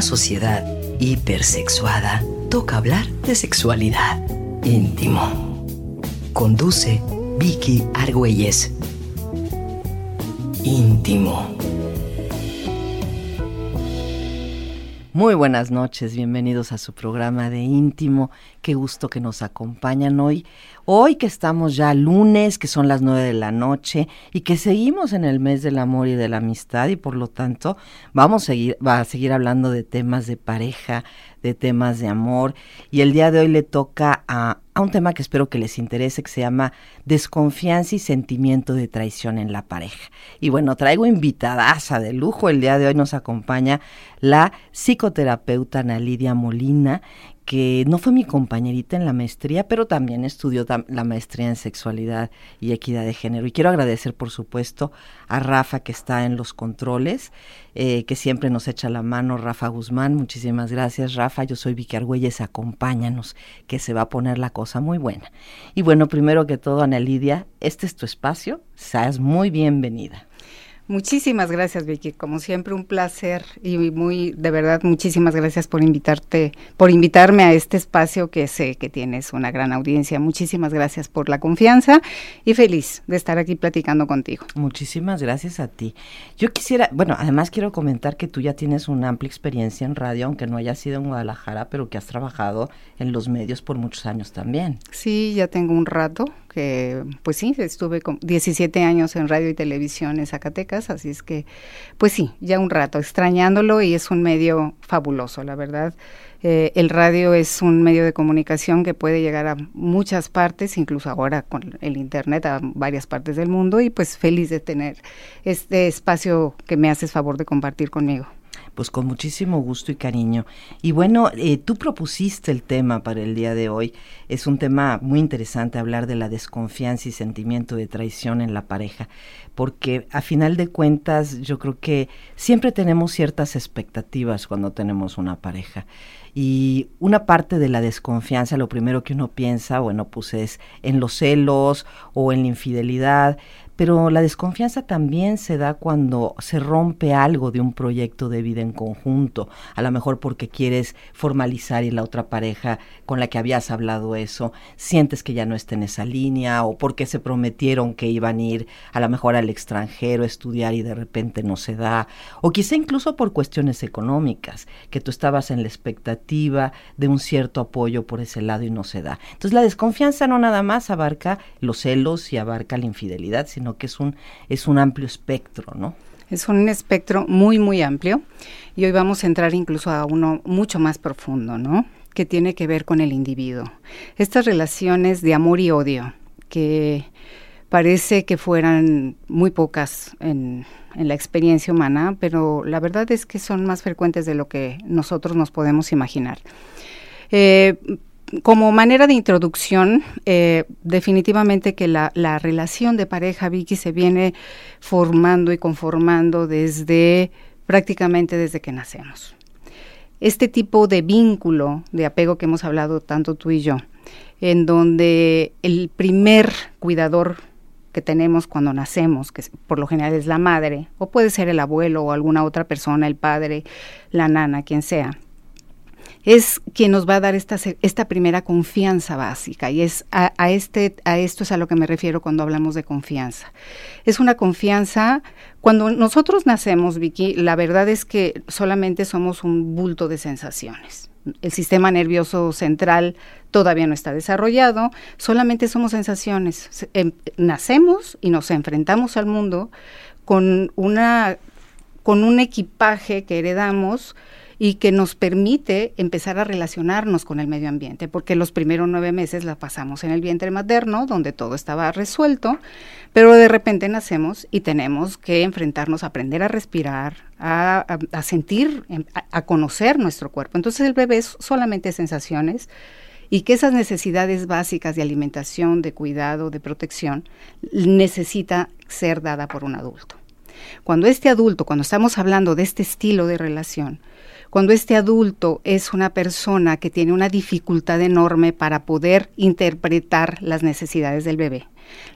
una sociedad hipersexuada, toca hablar de sexualidad íntimo. Conduce Vicky Argüelles. Íntimo. Muy buenas noches, bienvenidos a su programa de íntimo. Qué gusto que nos acompañan hoy. Hoy que estamos ya lunes, que son las nueve de la noche y que seguimos en el mes del amor y de la amistad y por lo tanto vamos a seguir, va a seguir hablando de temas de pareja, de temas de amor y el día de hoy le toca a, un tema que espero que les interese que se llama desconfianza y sentimiento de traición en la pareja. Y bueno, traigo invitadaza de lujo. El día de hoy nos acompaña la psicoterapeuta Ana Lidia Molina, que no fue mi compañerita en la maestría, pero también estudió la maestría en sexualidad y equidad de género. Y quiero agradecer, por supuesto, a Rafa, que está en los controles, eh, que siempre nos echa la mano, Rafa Guzmán. Muchísimas gracias, Rafa. Yo soy Vicky Argüelles, acompáñanos, que se va a poner la cosa muy buena. Y bueno, primero que todo, Ana Lidia, este es tu espacio, seas muy bienvenida. Muchísimas gracias, Vicky. Como siempre, un placer y muy, de verdad, muchísimas gracias por invitarte, por invitarme a este espacio que sé que tienes una gran audiencia. Muchísimas gracias por la confianza y feliz de estar aquí platicando contigo. Muchísimas gracias a ti. Yo quisiera, bueno, además quiero comentar que tú ya tienes una amplia experiencia en radio, aunque no haya sido en Guadalajara, pero que has trabajado en los medios por muchos años también. Sí, ya tengo un rato que, pues sí, estuve con 17 años en radio y televisión en Zacatecas así es que, pues sí, ya un rato extrañándolo y es un medio fabuloso, la verdad. Eh, el radio es un medio de comunicación que puede llegar a muchas partes, incluso ahora con el Internet, a varias partes del mundo y pues feliz de tener este espacio que me haces favor de compartir conmigo pues con muchísimo gusto y cariño. Y bueno, eh, tú propusiste el tema para el día de hoy. Es un tema muy interesante hablar de la desconfianza y sentimiento de traición en la pareja, porque a final de cuentas yo creo que siempre tenemos ciertas expectativas cuando tenemos una pareja. Y una parte de la desconfianza, lo primero que uno piensa, bueno, pues es en los celos o en la infidelidad, pero la desconfianza también se da cuando se rompe algo de un proyecto de vida en conjunto, a lo mejor porque quieres formalizar y la otra pareja con la que habías hablado eso, sientes que ya no está en esa línea o porque se prometieron que iban a ir a lo mejor al extranjero a estudiar y de repente no se da, o quizá incluso por cuestiones económicas, que tú estabas en la expectativa de un cierto apoyo por ese lado y no se da. Entonces la desconfianza no nada más abarca los celos y abarca la infidelidad, sino que es un, es un amplio espectro, ¿no? Es un espectro muy, muy amplio y hoy vamos a entrar incluso a uno mucho más profundo, ¿no? Que tiene que ver con el individuo. Estas relaciones de amor y odio que parece que fueran muy pocas en, en, la experiencia humana, pero la verdad es que son más frecuentes de lo que nosotros nos podemos imaginar. Eh, como manera de introducción, eh, definitivamente que la, relación de pareja, Vicky, se viene formando y conformando desde prácticamente desde que nacemos. Este tipo de vínculo, de apego que hemos hablado tanto tú y yo, en donde el primer cuidador que tenemos cuando nacemos, que por lo general es la madre, o puede ser el abuelo o alguna otra persona, el padre, la nana, quien sea, es quien nos va a dar esta, esta primera confianza básica y es a, este, a esto es a lo que me refiero cuando hablamos de confianza. Es una confianza, cuando nosotros nacemos, Vicky, la verdad es que solamente somos un bulto de sensaciones. El sistema nervioso central todavía no está desarrollado, solamente somos sensaciones. Em, nacemos y nos enfrentamos al mundo con una con un equipaje que heredamos y que nos permite empezar a relacionarnos con el medio ambiente, porque los primeros nueve meses la pasamos en el vientre materno, donde todo estaba resuelto, pero de repente nacemos y tenemos que enfrentarnos a aprender a respirar, a, sentir, em, a, a conocer nuestro cuerpo. Entonces el bebé es solamente sensaciones y que esas necesidades básicas de alimentación, de cuidado, de protección, necesita ser dada por un adulto. Cuando este adulto, cuando estamos hablando de este estilo de relación, cuando este adulto es una persona que tiene una dificultad enorme para poder interpretar las necesidades del bebé,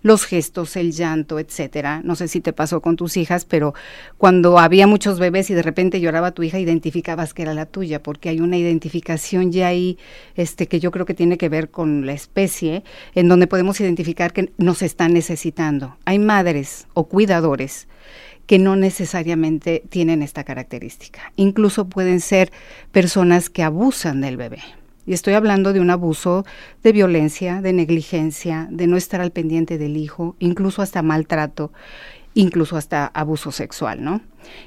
Los gestos, el llanto, etcétera. No sé si te pasó con tus hijas, pero cuando había muchos bebés y de repente lloraba tu hija, identificabas que era la tuya, porque hay una identificación ya ahí, este, que yo creo que tiene que ver con la especie, en donde podemos identificar que nos están necesitando. Hay madres o cuidadores que no necesariamente tienen esta característica. Incluso pueden ser personas que abusan del bebé. Y estoy hablando de un abuso de violencia, de negligencia, de no estar al pendiente del hijo, incluso hasta maltrato, incluso hasta abuso sexual, ¿no?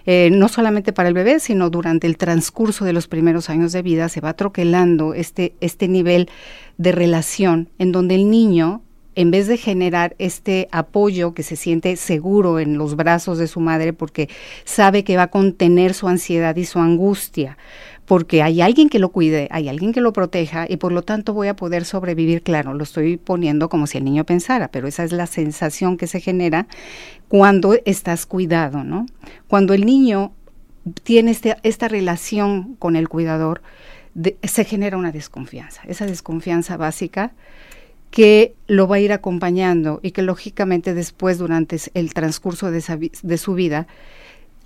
Eh, no solamente para el bebé, sino durante el transcurso de los primeros años de vida se va troquelando este, este nivel de relación en donde el niño en vez de generar este apoyo que se siente seguro en los brazos de su madre porque sabe que va a contener su ansiedad y su angustia, porque hay alguien que lo cuide, hay alguien que lo proteja y por lo tanto voy a poder sobrevivir, claro, lo estoy poniendo como si el niño pensara, pero esa es la sensación que se genera cuando estás cuidado, ¿no? Cuando el niño tiene este, esta relación con el cuidador, se genera una desconfianza, esa desconfianza básica que lo va a ir acompañando y que lógicamente después durante el transcurso de, su vida,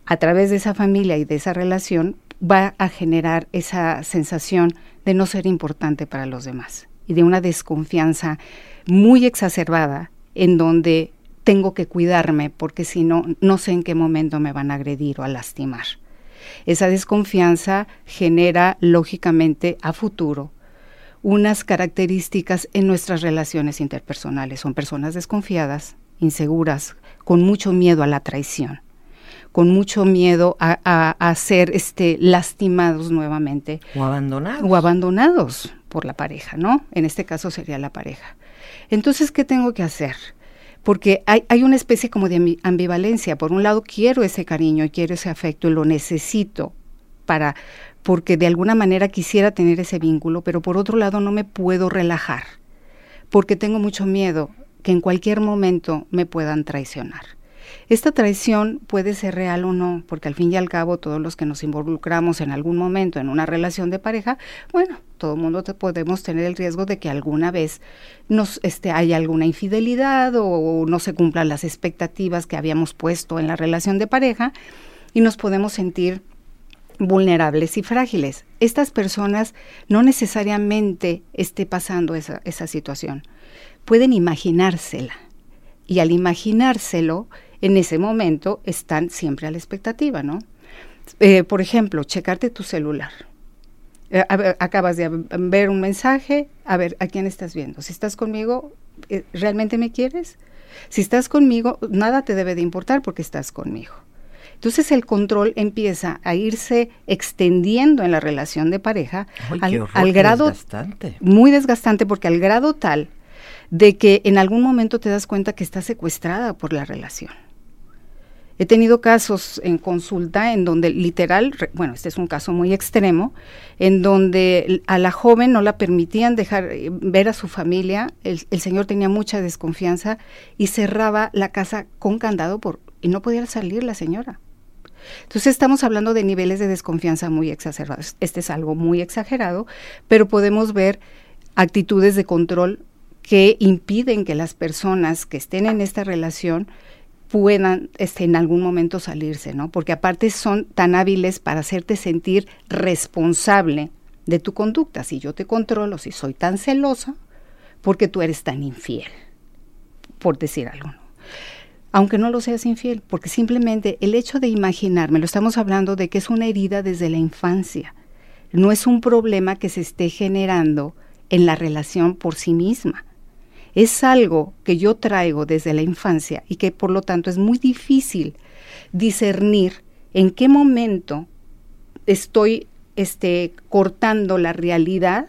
a través de esa familia y de esa relación, va a generar esa sensación de no ser importante para los demás y de una desconfianza muy exacerbada en donde tengo que cuidarme porque si no, no sé en qué momento me van a agredir o a lastimar. Esa desconfianza genera lógicamente a futuro unas características en nuestras relaciones interpersonales. Son personas desconfiadas, inseguras, con mucho miedo a la traición, con mucho miedo a, ser este, lastimados nuevamente. O abandonados. O abandonados por la pareja, ¿no? En este caso sería la pareja. Entonces, ¿qué tengo que hacer? Porque hay, hay una especie como de ambivalencia. Por un lado, quiero ese cariño y quiero ese afecto y lo necesito para, porque de alguna manera quisiera tener ese vínculo, pero por otro lado no me puedo relajar, porque tengo mucho miedo que en cualquier momento me puedan traicionar. Esta traición puede ser real o no, porque al fin y al cabo todos los que nos involucramos en algún momento en una relación de pareja, bueno, todo el mundo podemos tener el riesgo de que alguna vez nos este, haya alguna infidelidad o no se cumplan las expectativas que habíamos puesto en la relación de pareja y nos podemos sentir vulnerables y frágiles. Estas personas no necesariamente esté pasando esa, esa situación. Pueden imaginársela. Y al imaginárselo, en ese momento están siempre a la expectativa, ¿no? Eh, por ejemplo, checarte tu celular. Eh, acabas de ver un mensaje, a ver, ¿a quién estás viendo? Si estás conmigo, eh, ¿realmente me quieres? Si estás conmigo, nada te debe de importar porque estás conmigo. Entonces el control empieza a irse extendiendo en la relación de pareja al, grado desgastante. muy desgastante porque al grado tal de que en algún momento te das cuenta que está secuestrada por la relación. He tenido casos en consulta en donde literal, bueno, este es un caso muy extremo, en donde a la joven no la permitían dejar eh, ver a su familia, el, el señor tenía mucha desconfianza y cerraba la casa con candado por, y no podía salir la señora. Entonces estamos hablando de niveles de desconfianza muy exacerbados. Este es algo muy exagerado, pero podemos ver actitudes de control que impiden que las personas que estén en esta relación puedan este, en algún momento salirse, ¿no? Porque aparte son tan hábiles para hacerte sentir responsable de tu conducta. Si yo te controlo, si soy tan celosa, porque tú eres tan infiel, por decir algo aunque no lo seas infiel, porque simplemente el hecho de imaginarme, lo estamos hablando de que es una herida desde la infancia, no es un problema que se esté generando en la relación por sí misma. Es algo que yo traigo desde la infancia y que por lo tanto es muy difícil discernir en qué momento estoy este, cortando la realidad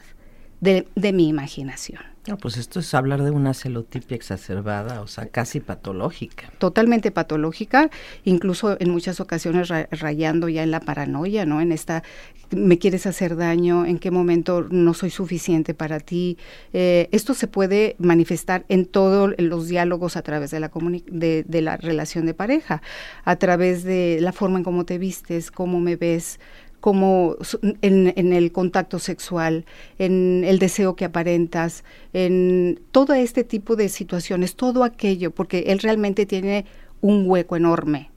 de mi imaginación. No, pues esto es hablar de una celotipia exacerbada, o sea, casi patológica. Totalmente patológica, incluso en muchas ocasiones rayando ya en la paranoia, ¿no? En esta, me quieres hacer daño, en qué momento no soy suficiente para ti. Eh, esto se puede manifestar en todos los diálogos a través de la, de, de la relación de pareja, a través de la forma en cómo te vistes, cómo me ves, como en, el contacto sexual, en el deseo que aparentas, en todo este tipo de situaciones, todo aquello, porque él realmente tiene un hueco enorme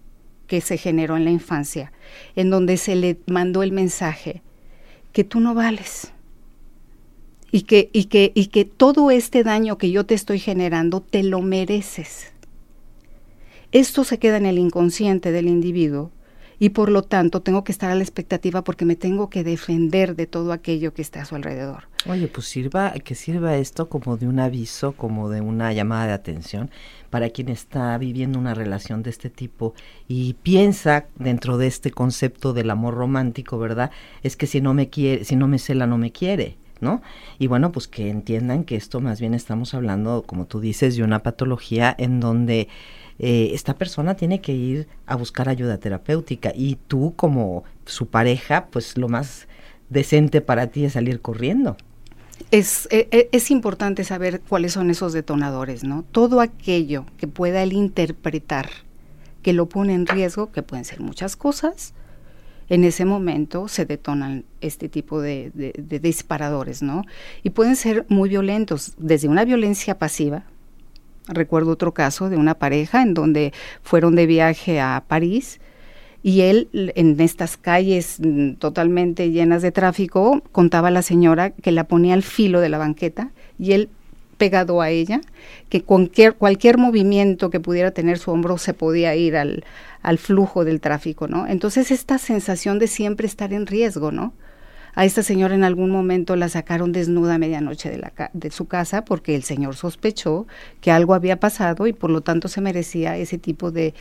que se generó en la infancia, en donde se le mandó el mensaje que tú no vales. Y que, y, que, y que todo este daño que yo te estoy generando te lo mereces. Esto se queda en el inconsciente del individuo y por lo tanto tengo que estar a la expectativa porque me tengo que defender de todo aquello que está a su alrededor. Oye, pues sirva, que sirva esto como de un aviso, como de una llamada de atención para quien está viviendo una relación de este tipo y piensa dentro de este concepto del amor romántico, ¿verdad? Es que si no me quiere, si no me cela, no me quiere. ¿No? Y bueno, pues que entiendan que esto más bien estamos hablando, como tú dices, de una patología en donde eh, esta persona tiene que ir a buscar ayuda terapéutica y tú como su pareja, pues lo más decente para ti es salir corriendo. Es, e, e, es, importante saber cuáles son esos detonadores, ¿no? Todo aquello que pueda él interpretar que lo pone en riesgo, que pueden ser muchas cosas, en ese momento se detonan este tipo de disparadores, ¿no? Y pueden ser muy violentos, desde una violencia pasiva, Recuerdo otro caso de una pareja en donde fueron de viaje a París y él en estas calles mm, totalmente llenas de tráfico contaba a la señora que la ponía al filo de la banqueta y él pegado a ella, que cualquier, cualquier movimiento que pudiera tener su hombro se podía ir al, al flujo del tráfico, ¿no? Entonces esta sensación de siempre estar en riesgo, ¿no? A esta señora en algún momento la sacaron desnuda a medianoche de, la de su casa porque el señor sospechó que algo había pasado y por lo tanto se merecía ese tipo de,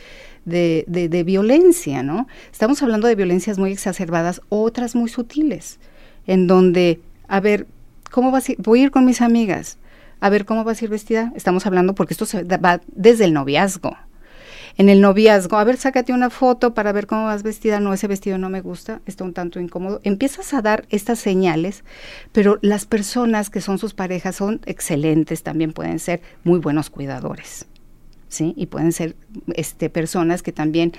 violencia, ¿no? Estamos hablando de violencias muy exacerbadas, otras muy sutiles, en donde, a ver, ¿cómo vas a ir? Voy a ir con mis amigas, a ver cómo vas a ir vestida. Estamos hablando porque esto se va desde el noviazgo, en el noviazgo, a ver, sácate una foto para ver cómo vas vestida, no, ese vestido no me gusta, está un tanto incómodo. Empiezas a dar estas señales, pero las personas que son sus parejas son excelentes, también pueden ser muy buenos cuidadores. ¿Sí? Y pueden ser este, personas que también,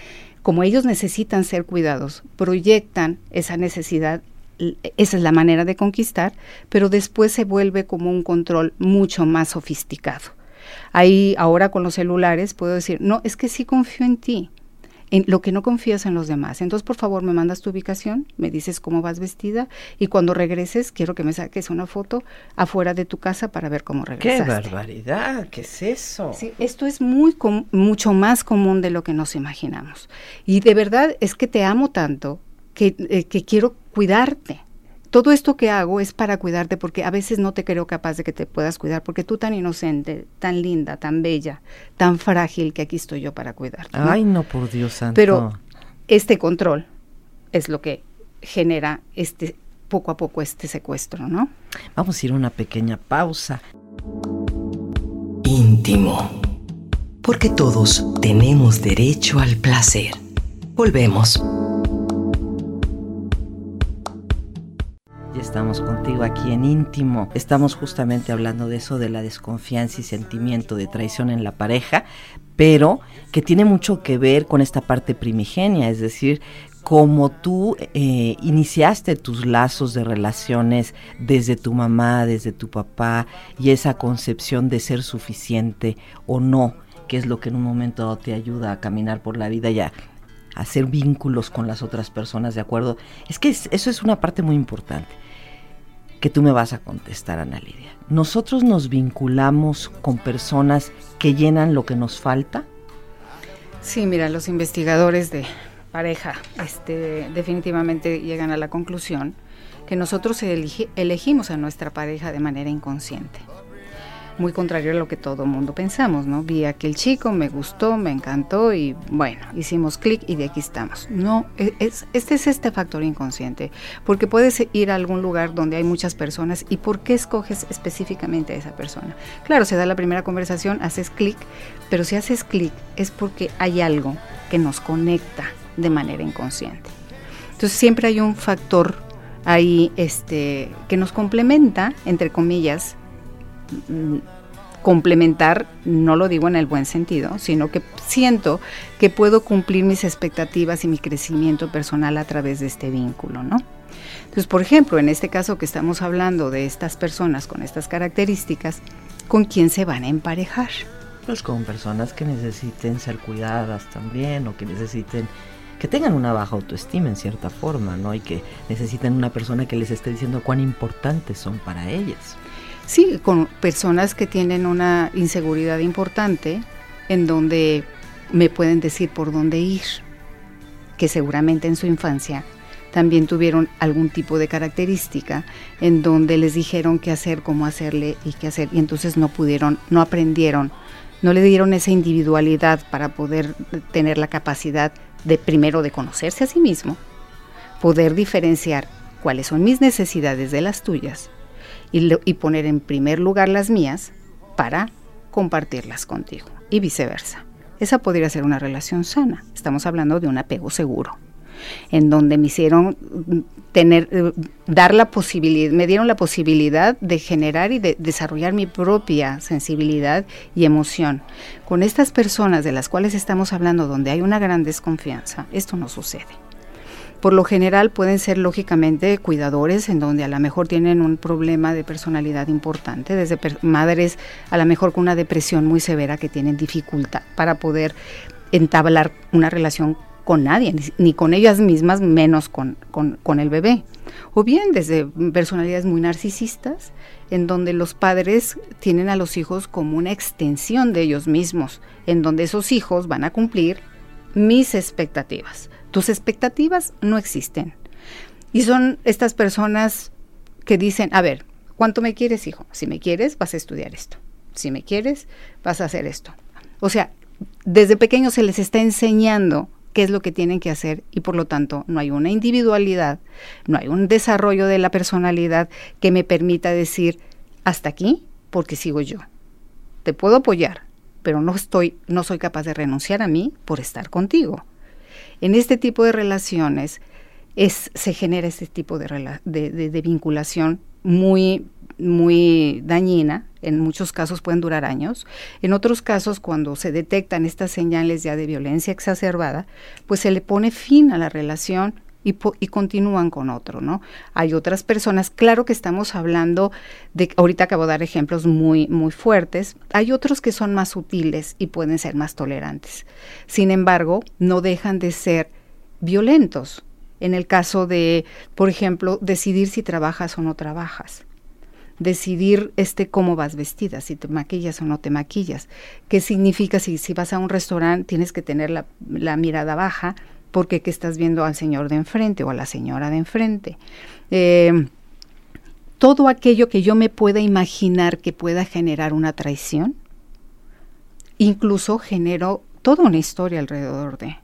como ellos necesitan ser cuidados, proyectan esa necesidad esa es la manera de conquistar, pero después se vuelve como un control mucho más sofisticado. Ahí ahora con los celulares puedo decir, no, es que sí confío en ti, en lo que no confías en los demás. Entonces, por favor, me mandas tu ubicación, me dices cómo vas vestida y cuando regreses quiero que me saques una foto afuera de tu casa para ver cómo regresaste. ¡Qué barbaridad! ¿Qué es eso? Sí, esto es muy mucho más común de lo que nos imaginamos. Y de verdad es que te amo tanto que, eh, que quiero cuidarte todo esto que hago es para cuidarte porque a veces no te creo capaz de que te puedas cuidar porque tú tan inocente, tan linda, tan bella, tan frágil que aquí estoy yo para cuidarte. Ay, no, por Dios santo. Pero este control es lo que genera este poco a poco este secuestro, ¿no? Vamos a ir a una pequeña pausa. Íntimo. Porque todos tenemos derecho al placer. Volvemos. Estamos contigo aquí en íntimo. Estamos justamente hablando de eso, de la desconfianza y sentimiento de traición en la pareja, pero que tiene mucho que ver con esta parte primigenia, es decir, como tú eh, iniciaste tus lazos de relaciones desde tu mamá, desde tu papá, y esa concepción de ser suficiente o no, que es lo que en un momento te ayuda a caminar por la vida y a hacer vínculos con las otras personas, ¿de acuerdo? Es que eso es una parte muy importante que tú me vas a contestar, Ana Lidia. ¿Nosotros nos vinculamos con personas que llenan lo que nos falta? Sí, mira, los investigadores de pareja este, definitivamente llegan a la conclusión que nosotros elegimos a nuestra pareja de manera inconsciente muy contrario a lo que todo mundo pensamos, ¿no? Vi a aquel chico, me gustó, me encantó y bueno, hicimos clic y de aquí estamos. No, e, es, este es este factor inconsciente, porque puedes ir a algún lugar donde hay muchas personas y ¿por qué escoges específicamente a esa persona? Claro, se da la primera conversación, haces clic, pero si haces clic es porque hay algo que nos conecta de manera inconsciente. Entonces siempre hay un factor ahí este, que nos complementa, entre comillas, complementar, no lo digo en el buen sentido, sino que siento que puedo cumplir mis expectativas y mi crecimiento personal a través de este vínculo, ¿no? Entonces, por ejemplo, en este caso que estamos hablando de estas personas con estas características, ¿con quién se van a emparejar? Pues con personas que necesiten ser cuidadas también o que necesiten que tengan una baja autoestima en cierta forma, ¿no? Y que necesiten una persona que les esté diciendo cuán importantes son para ellas. Sí, con personas que tienen una inseguridad importante en donde me pueden decir por dónde ir, que seguramente en su infancia también tuvieron algún tipo de característica en donde les dijeron qué hacer, cómo hacerle y qué hacer, y entonces no pudieron, no aprendieron, no le dieron esa individualidad para poder tener la capacidad de primero de conocerse a sí mismo, poder diferenciar cuáles son mis necesidades de las tuyas y, y poner en primer lugar las mías para compartirlas contigo y viceversa. Esa podría ser una relación sana. Estamos hablando de un apego seguro en donde me hicieron tener, eh, dar la posibilidad, me dieron la posibilidad de generar y de desarrollar mi propia sensibilidad y emoción. Con estas personas de las cuales estamos hablando, donde hay una gran desconfianza, esto no sucede. Por lo general pueden ser lógicamente cuidadores en donde a lo mejor tienen un problema de personalidad importante, desde madres a lo mejor con una depresión muy severa que tienen dificultad para poder entablar una relación con nadie, ni, con ellas mismas, menos con, con, el bebé. O bien desde personalidades muy narcisistas, en donde los padres tienen a los hijos como una extensión de ellos mismos, en donde esos hijos van a cumplir mis expectativas. Tus expectativas no existen. Y son estas personas que dicen, a ver, ¿cuánto me quieres, hijo? Si me quieres, vas a estudiar esto. Si me quieres, vas a hacer esto. O sea, desde pequeños se les está enseñando qué es lo que tienen que hacer y por lo tanto no hay una individualidad, no hay un desarrollo de la personalidad que me permita decir hasta aquí porque sigo yo. Te puedo apoyar, pero no estoy no soy capaz de renunciar a mí por estar contigo. En este tipo de relaciones es, se genera este tipo de, de vinculación muy muy dañina, en muchos casos pueden durar años, en otros casos cuando se detectan estas señales ya de violencia exacerbada, pues se le pone fin a la relación y, continúan con otro, ¿no? Hay otras personas, claro que estamos hablando de, ahorita acabo de dar ejemplos muy, muy fuertes, hay otros que son más sutiles y pueden ser más tolerantes. Sin embargo, no dejan de ser violentos. En el caso de, por ejemplo, decidir si trabajas o no trabajas decidir este cómo vas vestida, si te maquillas o no te maquillas. ¿Qué significa si, si vas a un restaurante tienes que tener la mirada baja porque que estás viendo al señor de enfrente o a la señora de enfrente? Eh, todo aquello que yo me pueda imaginar que pueda generar una traición, incluso genero toda una historia alrededor de.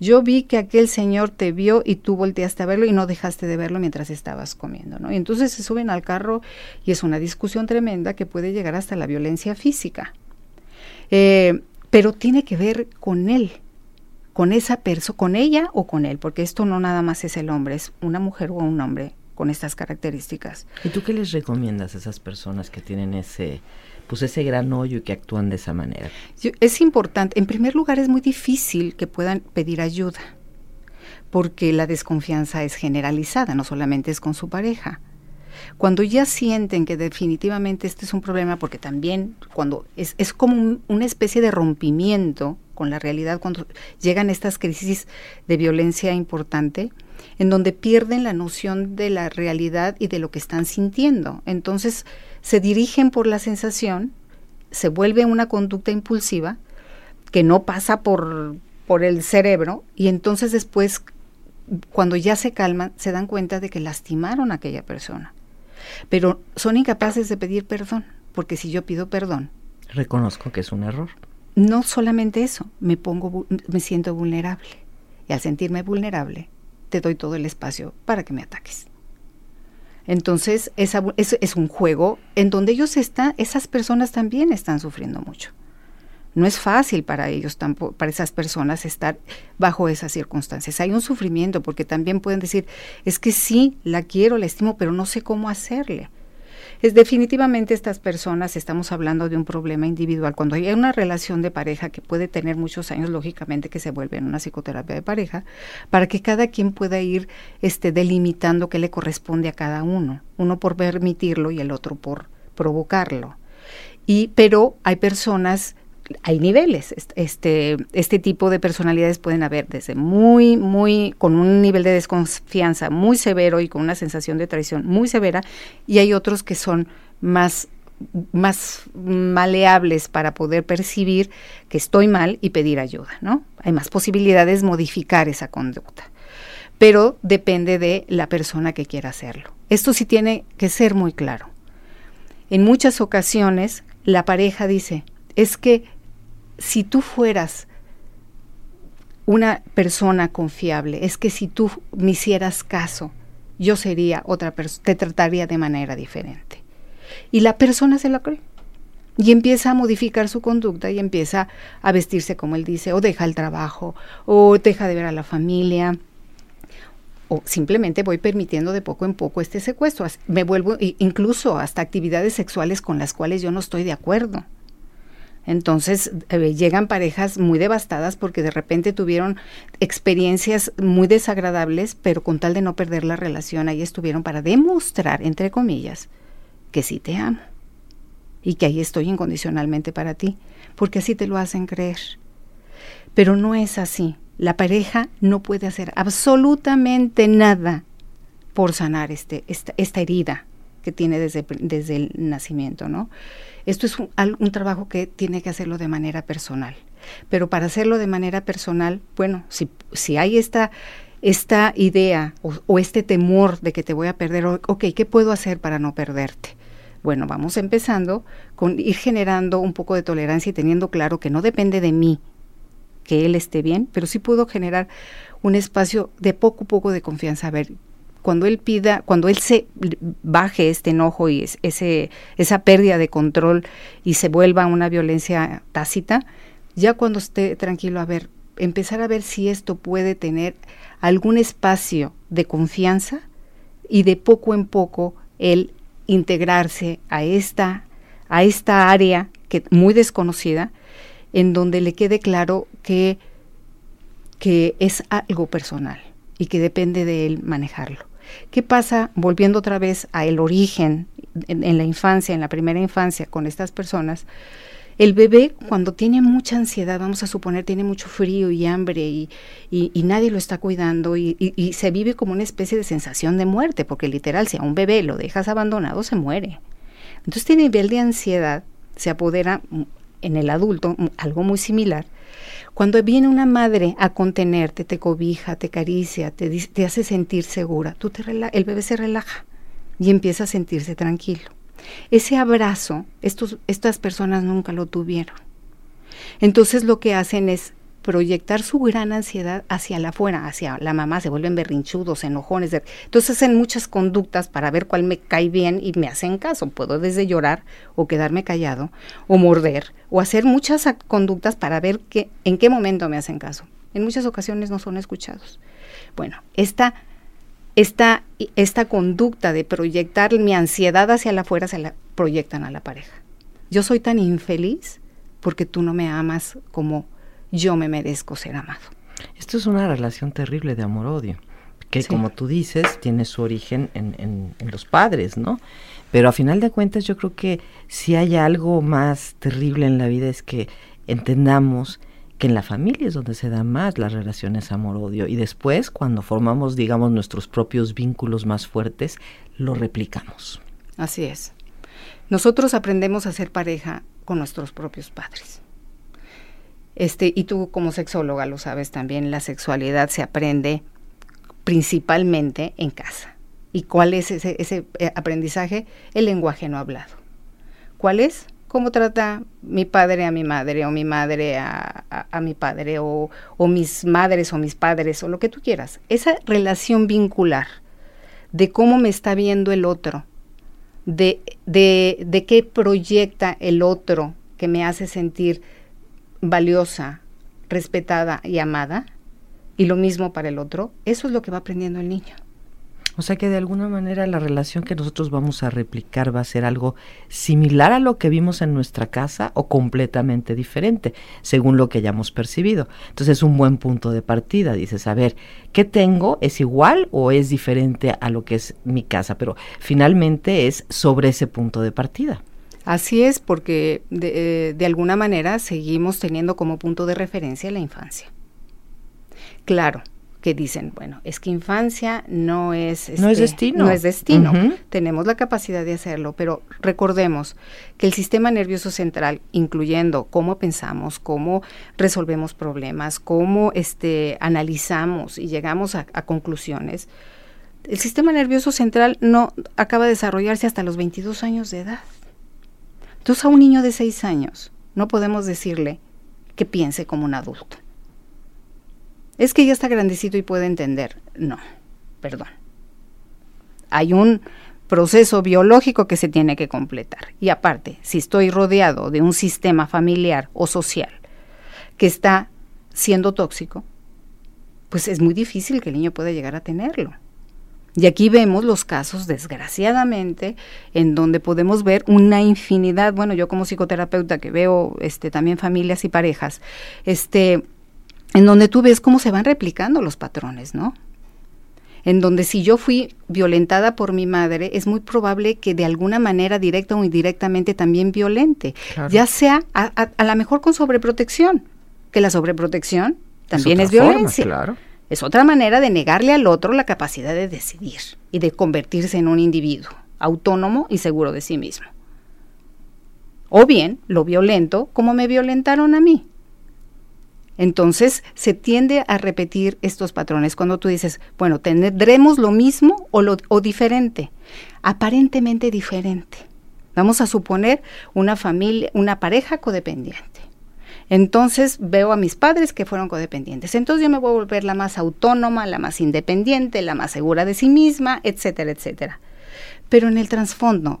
Yo vi que aquel señor te vio y tú volteaste a verlo y no dejaste de verlo mientras estabas comiendo, ¿no? Y entonces se suben al carro y es una discusión tremenda que puede llegar hasta la violencia física. Eh, pero tiene que ver con él, con esa persona, con ella o con él, porque esto no nada más es el hombre, es una mujer o un hombre con estas características. ¿Y tú qué les recomiendas a esas personas que tienen ese pues ese gran hoyo y que actúan de esa manera. Es importante, en primer lugar es muy difícil que puedan pedir ayuda, porque la desconfianza es generalizada, no solamente es con su pareja. Cuando ya sienten que definitivamente este es un problema, porque también cuando es, es como una especie de rompimiento con la realidad, cuando llegan estas crisis de violencia importante, en donde pierden la noción de la realidad y de lo que están sintiendo. Entonces, se dirigen por la sensación, se vuelve una conducta impulsiva que no pasa por, por el cerebro y entonces después, cuando ya se calman, se dan cuenta de que lastimaron a aquella persona. Pero son incapaces de pedir perdón, porque si yo pido perdón... Reconozco que es un error. No solamente eso, me pongo, me siento vulnerable. Y al sentirme vulnerable, te doy todo el espacio para que me ataques. Entonces, esa, es, es, un juego en donde ellos están, esas personas también están sufriendo mucho. No es fácil para ellos, para esas personas estar bajo esas circunstancias. Hay un sufrimiento porque también pueden decir, es que sí, la quiero, la estimo, pero no sé cómo hacerle. Es definitivamente estas personas, estamos hablando de un problema individual. Cuando hay una relación de pareja que puede tener muchos años, lógicamente que se vuelve en una psicoterapia de pareja, para que cada quien pueda ir este, delimitando qué le corresponde a cada uno, uno por permitirlo y el otro por provocarlo. Y, pero hay personas hay niveles. Este, este tipo de personalidades pueden haber desde muy, muy, con un nivel de desconfianza muy severo y con una sensación de traición muy severa, y hay otros que son más más maleables para poder percibir que estoy mal y pedir ayuda, ¿no? Hay más posibilidades de modificar esa conducta. Pero depende de la persona que quiera hacerlo. Esto sí tiene que ser muy claro. En muchas ocasiones la pareja dice, es que si tú fueras una persona confiable, es que si tú me hicieras caso, yo sería otra persona, te trataría de manera diferente. Y la persona se la cree. Y empieza a modificar su conducta y empieza a vestirse como él dice, o deja el trabajo, o deja de ver a la familia, o simplemente voy permitiendo de poco en poco este secuestro. Me vuelvo incluso hasta actividades sexuales con las cuales yo no estoy de acuerdo. Entonces eh, llegan parejas muy devastadas porque de repente tuvieron experiencias muy desagradables, pero con tal de no perder la relación, ahí estuvieron para demostrar, entre comillas, que sí te amo y que ahí estoy incondicionalmente para ti, porque así te lo hacen creer. Pero no es así. La pareja no puede hacer absolutamente nada por sanar este, esta, esta herida que tiene desde, desde el nacimiento, ¿no? Esto es un, trabajo que tiene que hacerlo de manera personal. Pero para hacerlo de manera personal, bueno, si, si hay esta, esta idea o, este temor de que te voy a perder, ok, ¿qué puedo hacer para no perderte? Bueno, vamos empezando con ir generando un poco de tolerancia y teniendo claro que no depende de mí que él esté bien, pero sí puedo generar un espacio de poco a poco de confianza. A ver, cuando él pida, cuando él se baje este enojo y ese, esa pérdida de control y se vuelva una violencia tácita, ya cuando esté tranquilo, a ver, empezar a ver si esto puede tener algún espacio de confianza y de poco en poco el integrarse a esta, a esta área que, muy desconocida, en donde le quede claro que, que es algo personal y que depende de él manejarlo. ¿Qué pasa, volviendo otra vez a el origen en, la infancia, en la primera infancia con estas personas? El bebé cuando tiene mucha ansiedad, vamos a suponer, tiene mucho frío y hambre y, y, nadie lo está cuidando y, y, se vive como una especie de sensación de muerte, porque literal, si a un bebé lo dejas abandonado, se muere. Entonces, este nivel de ansiedad se apodera en el adulto, algo muy similar, cuando viene una madre a contenerte, te cobija, te caricia, te, hace sentir segura, tú te el bebé se relaja y empieza a sentirse tranquilo. Ese abrazo, estos, estas personas nunca lo tuvieron. Entonces lo que hacen es proyectar su gran ansiedad hacia la afuera, hacia la mamá, se vuelven berrinchudos, enojones. Entonces hacen muchas conductas para ver cuál me cae bien y me hacen caso. Puedo desde llorar o quedarme callado o morder o hacer muchas conductas para ver que, en qué momento me hacen caso. En muchas ocasiones no son escuchados. Bueno, esta, esta, esta conducta de proyectar mi ansiedad hacia la afuera se la proyectan a la pareja. Yo soy tan infeliz porque tú no me amas como yo me merezco ser amado. Esto es una relación terrible de amor-odio, que como tú dices, tiene su origen en, los padres, ¿no? Pero a final de cuentas yo creo que si hay algo más terrible en la vida es que entendamos que en la familia es donde se dan más las relaciones amor-odio y después cuando formamos, digamos, nuestros propios vínculos más fuertes, lo replicamos. Así es. Nosotros aprendemos a ser pareja con nuestros propios padres. Este, y tú como sexóloga lo sabes también, la sexualidad se aprende principalmente en casa. ¿Y cuál es ese, ese eh, aprendizaje? El lenguaje no hablado. ¿Cuál es? ¿Cómo trata mi padre a mi madre o mi madre a, a, mi padre o, o, mis madres o mis padres o lo que tú quieras? Esa relación vincular de cómo me está viendo el otro, de, de, de qué proyecta el otro que me hace sentir valiosa, respetada y amada, y lo mismo para el otro, eso es lo que va aprendiendo el niño. O sea que de alguna manera la relación que nosotros vamos a replicar va a ser algo similar a lo que vimos en nuestra casa o completamente diferente, según lo que hayamos percibido. Entonces es un buen punto de partida. Dices, a ver, ¿qué tengo? ¿Es igual o es diferente a lo que es mi casa? Pero finalmente es sobre ese punto de partida. Así es, porque de, eh, de alguna manera seguimos teniendo como punto de referencia la infancia. Claro, que dicen, bueno, es que infancia no es... no es este, destino. No es destino. Tenemos la capacidad de hacerlo, pero recordemos que el sistema nervioso central, incluyendo cómo pensamos, cómo resolvemos problemas, cómo este, analizamos y llegamos a, a conclusiones, el sistema nervioso central no acaba de desarrollarse hasta los 22 años de edad. Entonces a un niño de 6 años no podemos decirle que piense como un adulto es que ya está grandecito y puede entender. No, perdón. Hay un proceso biológico que se tiene que completar. Y aparte, si estoy rodeado de un sistema familiar o social que está siendo tóxico, pues es muy difícil que el niño pueda llegar a tenerlo. Y aquí vemos los casos, desgraciadamente, en donde podemos ver una infinidad, bueno, yo como psicoterapeuta que veo este también familias y parejas, este en donde tú ves cómo se van replicando los patrones, ¿no? En donde si yo fui violentada por mi madre, es muy probable que de alguna manera, directa o indirectamente, también violente, ya sea a, a, lo mejor con sobreprotección, que la sobreprotección también es, violencia. claro. Es otra manera de negarle al otro la capacidad de decidir y de convertirse en un individuo autónomo y seguro de sí mismo. O bien lo violento como me violentaron a mí. Entonces se tiende a repetir estos patrones cuando tú dices, bueno, tendremos lo mismo o, lo, diferente, aparentemente diferente. Vamos a suponer una familia, una pareja codependiente. Entonces veo a mis padres que fueron codependientes. Entonces yo me voy a volver la más autónoma, la más independiente, la más segura de sí misma, etcétera, etcétera. Pero en el trasfondo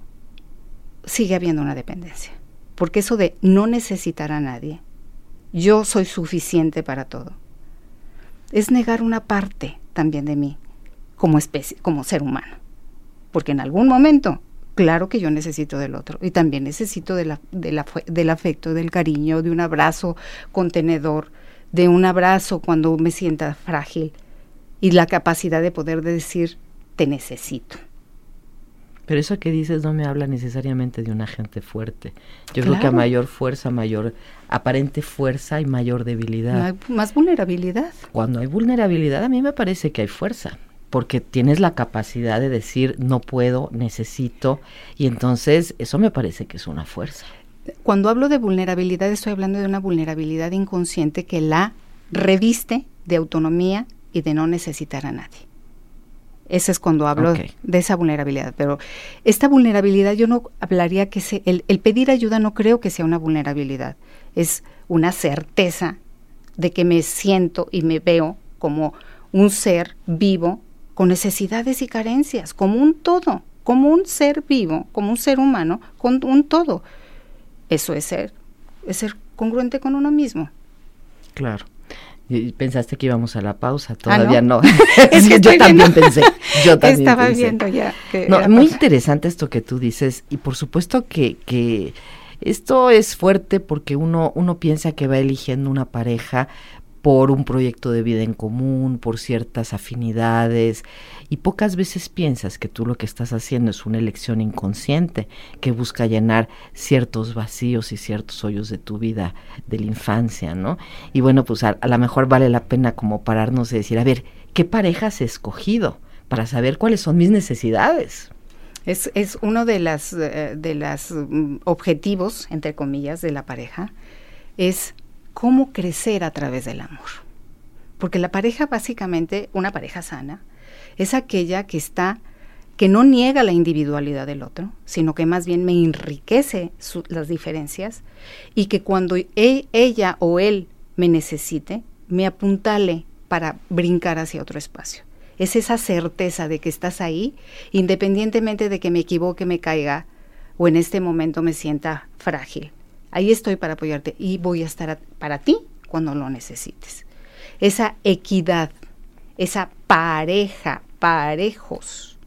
sigue habiendo una dependencia. Porque eso de no necesitar a nadie yo soy suficiente para todo. Es negar una parte también de mí como especie, como ser humano. Porque en algún momento, claro que yo necesito del otro y también necesito de la, del afecto, del cariño, de un abrazo contenedor, de un abrazo cuando me sienta frágil y la capacidad de poder decir, te necesito. Pero eso que dices no me habla necesariamente de una gente fuerte. Yo creo que a mayor fuerza, mayor aparente fuerza y mayor debilidad. hay más vulnerabilidad. Cuando hay vulnerabilidad a mí me parece que hay fuerza, porque tienes la capacidad de decir no puedo, necesito, y entonces eso me parece que es una fuerza. Cuando hablo de vulnerabilidad estoy hablando de una vulnerabilidad inconsciente que la reviste de autonomía y de no necesitar a nadie. Ese es cuando hablo de esa vulnerabilidad. Pero esta vulnerabilidad yo no hablaría que se, el, el, pedir ayuda no creo que sea una vulnerabilidad. Es una certeza de que me siento y me veo como un ser vivo con necesidades y carencias, como un todo, como un ser vivo, como un ser humano, con un todo. Eso es ser, es ser congruente con uno mismo. Claro. Y pensaste que íbamos a la pausa, ah, todavía no. yo también pensé, yo también Estaba viendo ya. no, muy interesante esto que tú dices y por supuesto que, que esto es fuerte porque uno, uno piensa que va eligiendo una pareja por un proyecto de vida en común, por ciertas afinidades, y pocas veces piensas que tú lo que estás haciendo es una elección inconsciente que busca llenar ciertos vacíos y ciertos hoyos de tu vida de la infancia, ¿no? Y bueno, pues a, lo mejor vale la pena como pararnos y decir, a ver, ¿qué parejas he escogido? Para saber cuáles son mis necesidades. Es, es uno de las eh, de los mm, objetivos, entre comillas, de la pareja, es cómo crecer a través del amor. Porque la pareja, básicamente, una pareja sana, es aquella que está, que no niega la individualidad del otro, sino que más bien me enriquece las diferencias y que cuando e, ella o él me necesite, me apuntale para brincar hacia otro espacio. Es esa certeza de que estás ahí, independientemente de que me equivoque, me caiga o en este momento me sienta frágil ahí estoy para apoyarte y voy a estar para ti cuando lo necesites. Esa equidad, esa pareja, parejos.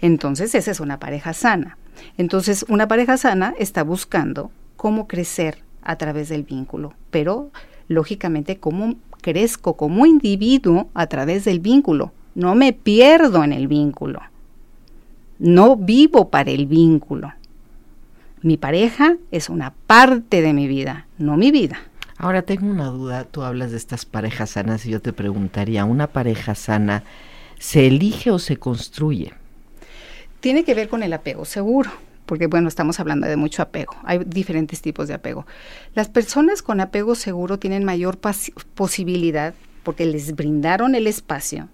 Entonces, esa es una pareja sana. Entonces, una pareja sana está buscando cómo crecer a través del vínculo, pero lógicamente cómo crezco como individuo a través del vínculo. No me pierdo en el vínculo. No vivo para el vínculo. Mi pareja es una parte de mi vida, no mi vida. Ahora tengo una duda, tú hablas de estas parejas sanas y yo te preguntaría, ¿una pareja sana se elige o se construye? Tiene que ver con el apego seguro, porque bueno, estamos hablando de mucho apego, hay diferentes tipos de apego. Las personas con apego seguro tienen mayor posibilidad, porque les brindaron el espacio,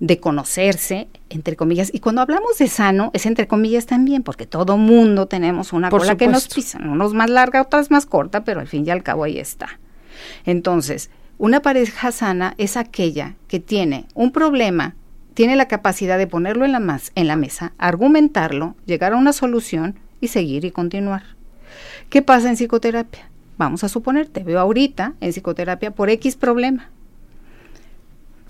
de conocerse, entre comillas. Y cuando hablamos de sano, es entre comillas también, porque todo mundo tenemos una cola que nos pisan, unos más larga, otras más corta, pero al fin y al cabo ahí está. Entonces, una pareja sana es aquella que tiene un problema, tiene la capacidad de ponerlo en la, en la mesa, argumentarlo, llegar a una solución y seguir y continuar. ¿Qué pasa en psicoterapia? Vamos a suponer, te veo ahorita en psicoterapia por X problema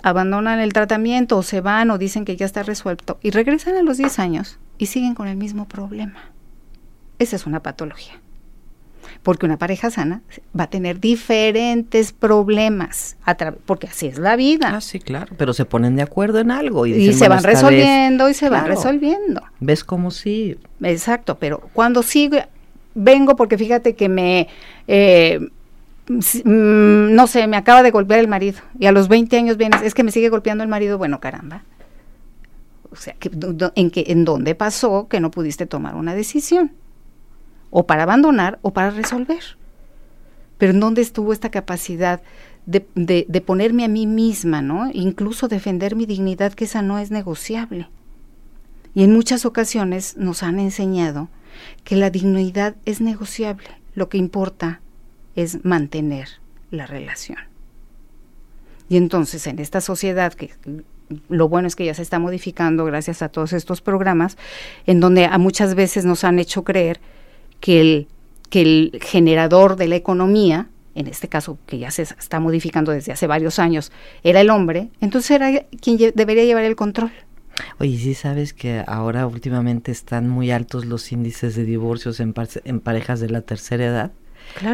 abandonan el tratamiento o se van o dicen que ya está resuelto y regresan a los 10 años y siguen con el mismo problema. Esa es una patología. Porque una pareja sana va a tener diferentes problemas, porque así es la vida. Ah, sí, claro, pero se ponen de acuerdo en algo y, se van resolviendo y se van resolviendo. ¿Ves cómo sí? Exacto, pero cuando sigue, vengo porque fíjate que me... Eh, no sé, me acaba de golpear el marido y a los 20 años vienes, es que me sigue golpeando el marido, bueno, caramba. O sea, ¿en, que, ¿en dónde pasó que no pudiste tomar una decisión? O para abandonar o para resolver. Pero ¿en dónde estuvo esta capacidad de, de ponerme a mí misma, ¿no? Incluso defender mi dignidad, que esa no es negociable. Y en muchas ocasiones nos han enseñado que la dignidad es negociable. Lo que importa es mantener la relación. Y entonces en esta sociedad que lo bueno es que ya se está modificando gracias a todos estos programas, en donde a muchas veces nos han hecho creer que el, que el generador de la economía, en este caso que ya se está modificando desde hace varios años, era el hombre, entonces era quien debería llevar el control. Oye, sí sabes que ahora últimamente están muy altos los índices de divorcios en, en parejas de la tercera edad.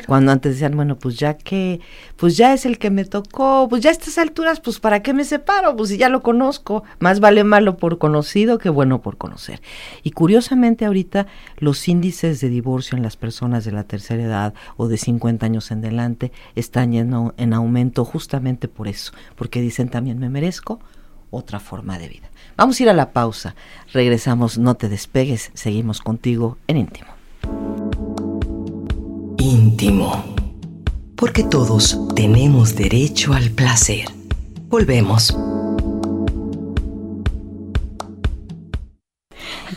Cuando antes decían, bueno, pues ya que, pues ya es el que me tocó, pues ya a estas alturas, pues para qué me separo, pues si ya lo conozco, más vale malo por conocido que bueno por conocer. Y curiosamente ahorita los índices de divorcio en las personas de la tercera edad o de 50 años en adelante están en, en aumento justamente por eso, porque dicen también me merezco otra forma de vida. Vamos a ir a la pausa, regresamos, no te despegues, seguimos contigo en íntimo íntimo. Porque todos tenemos derecho al placer. Volvemos.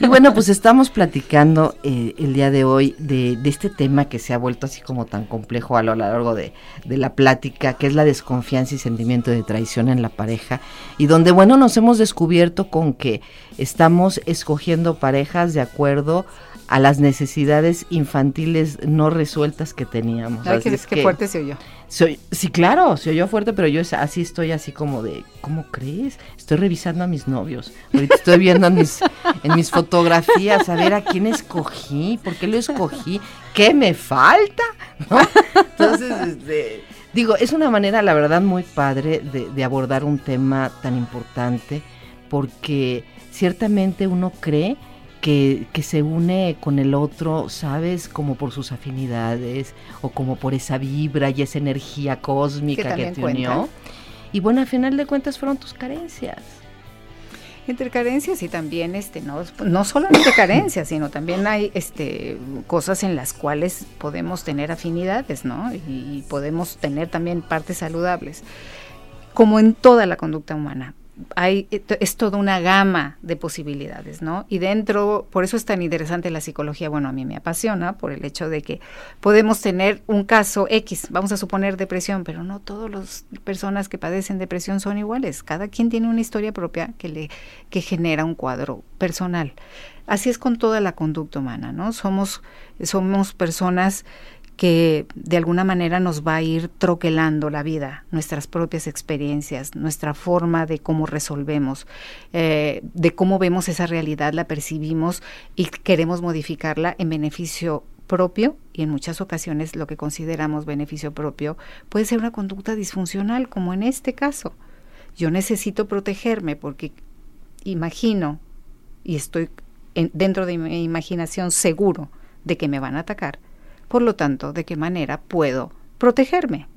Y bueno, pues estamos platicando eh, el día de hoy de, este tema que se ha vuelto así como tan complejo a lo largo de, de, la plática, que es la desconfianza y sentimiento de traición en la pareja, y donde, bueno, nos hemos descubierto con que estamos escogiendo parejas de acuerdo a las necesidades infantiles no resueltas que teníamos. Ay, que, que, fuerte se oyó. Soy, sí, claro, se oyó fuerte, pero yo así estoy así como de, ¿cómo crees? Estoy revisando a mis novios. Ahorita estoy viendo en mis, en mis fotografías a ver a quién escogí, por qué lo escogí, qué me falta. Entonces, este, digo, es una manera, la verdad, muy padre de, de abordar un tema tan importante, porque ciertamente uno cree que, que, se une con el otro, ¿sabes? Como por sus afinidades o como por esa vibra y esa energía cósmica que, te unió. Y bueno, al final de cuentas fueron tus carencias. Entre carencias y también, este, no, no solamente carencias, sino también hay este, cosas en las cuales podemos tener afinidades, ¿no? y podemos tener también partes saludables como en toda la conducta humana hay, es toda una gama de posibilidades, ¿no? Y dentro, por eso es tan interesante la psicología, bueno, a mí me apasiona por el hecho de que podemos tener un caso X, vamos a suponer depresión, pero no todas las personas que padecen depresión son iguales, cada quien tiene una historia propia que le que genera un cuadro personal. Así es con toda la conducta humana, ¿no? Somos somos personas que de alguna manera nos va a ir troquelando la vida, nuestras propias experiencias, nuestra forma de cómo resolvemos, eh, de cómo vemos esa realidad, la percibimos y queremos modificarla en beneficio propio y en muchas ocasiones lo que consideramos beneficio propio puede ser una conducta disfuncional, como en este caso. Yo necesito protegerme porque imagino y estoy dentro de mi imaginación seguro de que me van a atacar por lo tanto, ¿de qué manera puedo protegerme?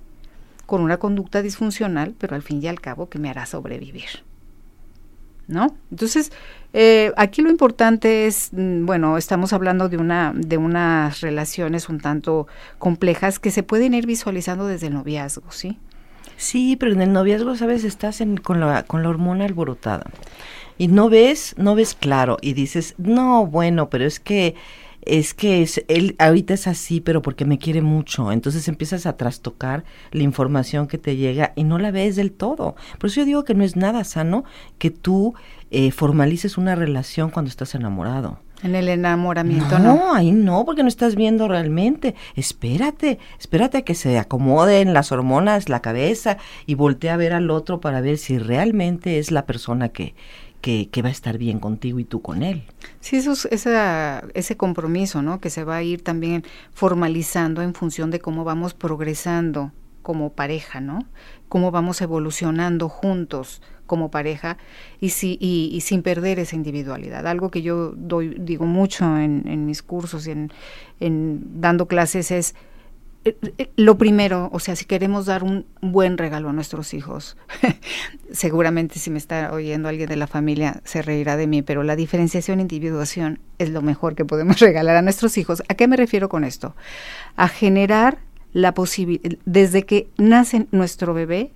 Con una conducta disfuncional, pero al fin y al cabo que me hará sobrevivir. ¿No? Entonces, eh, aquí lo importante es, mm, bueno, estamos hablando de una, de unas relaciones un tanto complejas que se pueden ir visualizando desde el noviazgo, ¿sí? Sí, pero en el noviazgo, sabes, estás con la, con la hormona alborotada y no ves, no ves claro y dices, no, bueno, pero es que es que es, él ahorita es así, pero porque me quiere mucho. Entonces empiezas a trastocar la información que te llega y no la ves del todo. Por eso yo digo que no es nada sano que tú eh, formalices una relación cuando estás enamorado. En el enamoramiento, ¿no? No, ahí no, porque no estás viendo realmente. Espérate, espérate a que se acomoden las hormonas, la cabeza y voltea a ver al otro para ver si realmente es la persona que, que, va a estar bien contigo y tú con él. Sí, eso es ese compromiso, ¿no? Que se va a ir también formalizando en función de cómo vamos progresando como pareja, ¿no? Cómo vamos evolucionando juntos como pareja y, si, y, sin perder esa individualidad. Algo que yo doy, digo mucho en, mis cursos y en, dando clases es lo primero, o sea, si queremos dar un buen regalo a nuestros hijos, seguramente si me está oyendo alguien de la familia se reirá de mí, pero la diferenciación e individuación es lo mejor que podemos regalar a nuestros hijos. ¿A qué me refiero con esto? A generar la posibilidad, desde que nace nuestro bebé,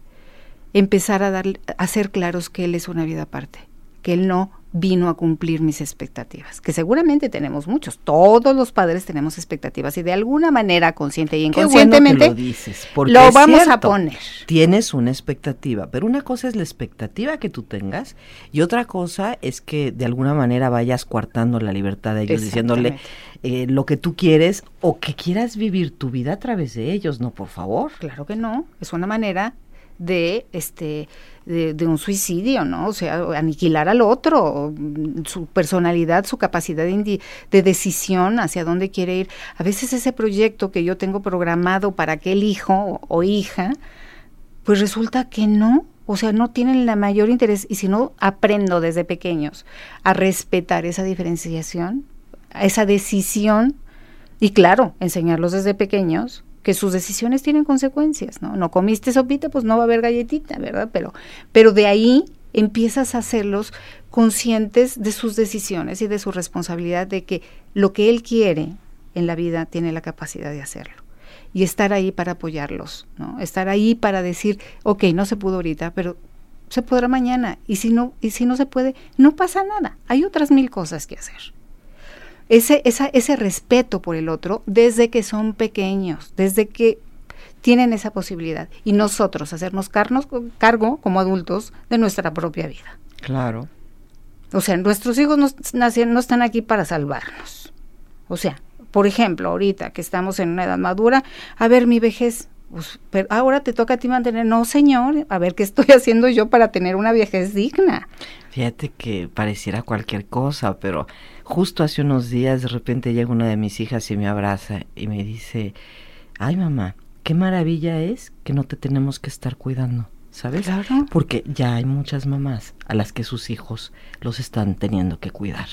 empezar a, dar, a hacer claros que él es una vida aparte, que él no vino a cumplir mis expectativas, que seguramente tenemos muchos, todos los padres tenemos expectativas y de alguna manera consciente y inconscientemente lo, dices, lo vamos a poner. Tienes una expectativa, pero una cosa es la expectativa que tú tengas y otra cosa es que de alguna manera vayas coartando la libertad de ellos, diciéndole eh, lo que tú quieres o que quieras vivir tu vida a través de ellos, no, por favor. Claro que no, es una manera de este de, un suicidio, ¿no? O sea, aniquilar al otro, su personalidad, su capacidad de, de, decisión hacia dónde quiere ir. A veces ese proyecto que yo tengo programado para aquel hijo o hija, pues resulta que no, o sea, no tienen la mayor interés y si no aprendo desde pequeños a respetar esa diferenciación, esa decisión y claro, enseñarlos desde pequeños que sus decisiones tienen consecuencias, ¿no? No comiste sopita, pues no va a haber galletita, ¿verdad? Pero, pero de ahí empiezas a hacerlos conscientes de sus decisiones y de su responsabilidad de que lo que él quiere en la vida tiene la capacidad de hacerlo. Y estar ahí para apoyarlos, ¿no? Estar ahí para decir, ok, no se pudo ahorita, pero se podrá mañana. Y si no, y si no se puede, no pasa nada. Hay otras mil cosas que hacer ese, esa, ese respeto por el otro desde que son pequeños, desde que tienen esa posibilidad. Y nosotros hacernos cargo como adultos de nuestra propia vida. Claro. O sea, nuestros hijos no, no están aquí para salvarnos. O sea, por ejemplo, ahorita que estamos en una edad madura, a ver, mi vejez, pues, pero ahora te toca a ti mantener, no señor, a ver qué estoy haciendo yo para tener una vejez digna. Fíjate que pareciera cualquier cosa, pero justo hace unos días de repente llega una de mis hijas y me abraza y me dice, ay mamá, qué maravilla es que no te tenemos que estar cuidando. ¿Sabes? Claro. Porque ya hay muchas mamás a las que sus hijos los están teniendo que cuidar.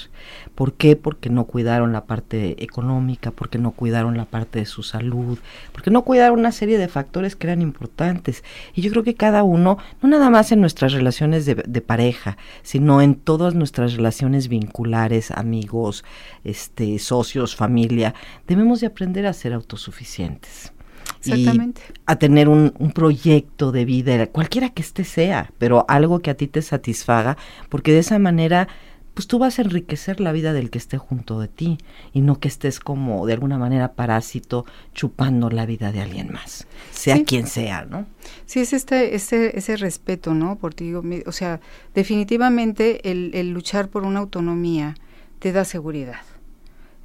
¿Por qué? Porque no cuidaron la parte económica, porque no cuidaron la parte de su salud, porque no cuidaron una serie de factores que eran importantes. Y yo creo que cada uno, no nada más en nuestras relaciones de, de pareja, sino en todas nuestras relaciones vinculares, amigos, este, socios, familia, debemos de aprender a ser autosuficientes. Exactamente. a tener un, proyecto de vida, cualquiera que este sea, pero algo que a ti te satisfaga, porque de esa manera pues tú vas a enriquecer la vida del que esté junto de ti y no que estés como de alguna manera parásito chupando la vida de alguien más, sea quien sea, ¿no? Sí, es este, ese, ese respeto, ¿no? Por ti, o sea, definitivamente el, el luchar por una autonomía te da seguridad,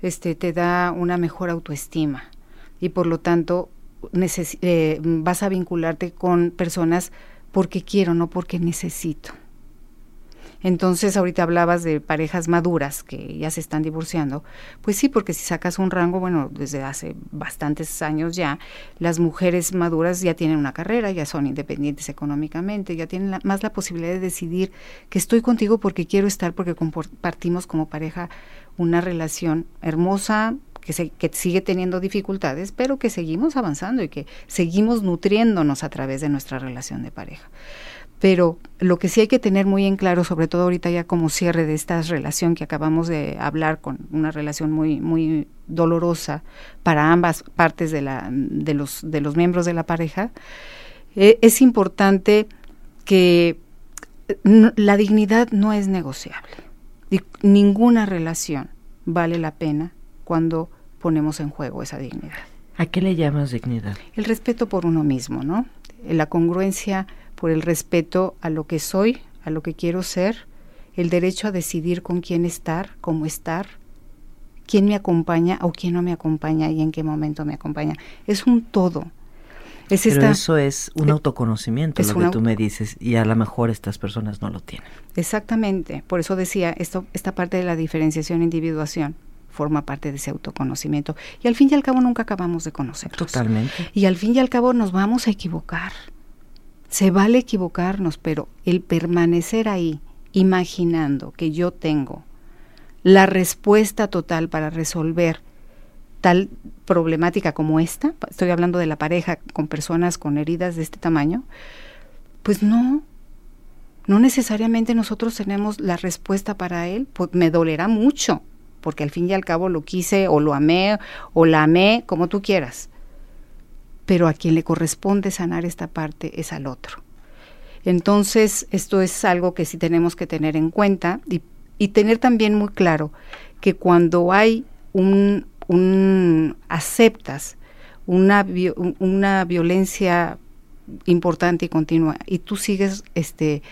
este, te da una mejor autoestima, y por lo tanto eh, vas a vincularte con personas porque quiero, no porque necesito. Entonces, ahorita hablabas de parejas maduras que ya se están divorciando. Pues sí, porque si sacas un rango, bueno, desde hace bastantes años ya, las mujeres maduras ya tienen una carrera, ya son independientes económicamente, ya tienen más la posibilidad de decidir que estoy contigo porque quiero estar, porque compartimos como pareja una relación hermosa, que, sigue teniendo dificultades, pero que seguimos avanzando y que seguimos nutriéndonos a través de nuestra relación de pareja. Pero lo que sí hay que tener muy en claro, sobre todo ahorita ya como cierre de esta relación que acabamos de hablar, con una relación muy, muy dolorosa para ambas partes de, la, de, los, de los miembros de la pareja, eh, es importante que la dignidad no es negociable. ninguna relación vale la pena cuando ponemos en juego esa dignidad. ¿A qué le llamas dignidad? El respeto por uno mismo, ¿no? La congruencia por el respeto a lo que soy, a lo que quiero ser, el derecho a decidir con quién estar, cómo estar, quién me acompaña o quién no me acompaña y en qué momento me acompaña. Es un todo. Es Pero eso es un eh, autoconocimiento, lo que tú me dices, y a lo mejor estas personas no lo tienen. Exactamente, por eso decía, esto, esta parte de la diferenciación e individuación forma parte de ese autoconocimiento. Y al fin y al cabo nunca acabamos de conocernos. Totalmente. Y al fin y al cabo nos vamos a equivocar. Se vale equivocarnos, pero el permanecer ahí, imaginando que yo tengo la respuesta total para resolver tal problemática como esta, estoy hablando de la pareja con personas con heridas de este tamaño, pues no, no necesariamente nosotros tenemos la respuesta para él, pues me dolerá mucho, porque al fin y al cabo lo quise o lo amé o la amé, como tú quieras pero a quien le corresponde sanar esta parte es al otro. Entonces, esto es algo que sí tenemos que tener en cuenta y, tener también muy claro que cuando hay un, aceptas una, una violencia importante y continua y tú sigues este,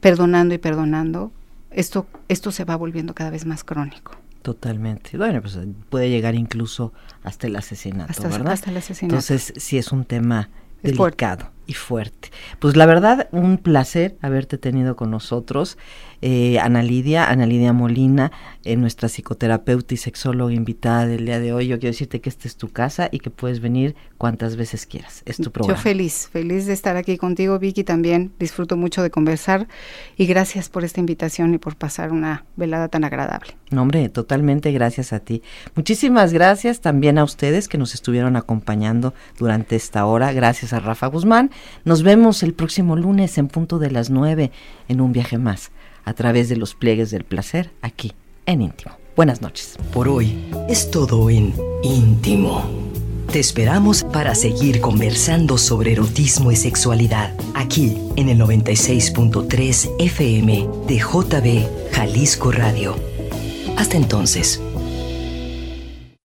perdonando y perdonando, esto, esto se va volviendo cada vez más crónico. Totalmente. Bueno, pues puede llegar incluso hasta el asesinato, ¿verdad? Hasta el asesinato. Entonces, sí es un tema delicado y fuerte. Pues la verdad, un placer haberte tenido con nosotros eh, Ana Lidia, Ana Lidia Molina, eh, nuestra psicoterapeuta y sexóloga invitada del día de hoy. Yo quiero decirte que esta es tu casa y que puedes venir cuantas veces quieras. Es tu programa. Yo feliz, feliz de estar aquí contigo, Vicky. También disfruto mucho de conversar y gracias por esta invitación y por pasar una velada tan agradable. No, hombre, totalmente gracias a ti. Muchísimas gracias también a ustedes que nos estuvieron acompañando durante esta hora. Gracias a Rafa Guzmán. Nos vemos el próximo lunes en punto de las nueve en un viaje más a través de los pliegues del placer aquí en íntimo. Buenas noches. Por hoy es todo en íntimo. Te esperamos para seguir conversando sobre erotismo y sexualidad aquí en el 96.3 FM de JB Jalisco Radio. Hasta entonces.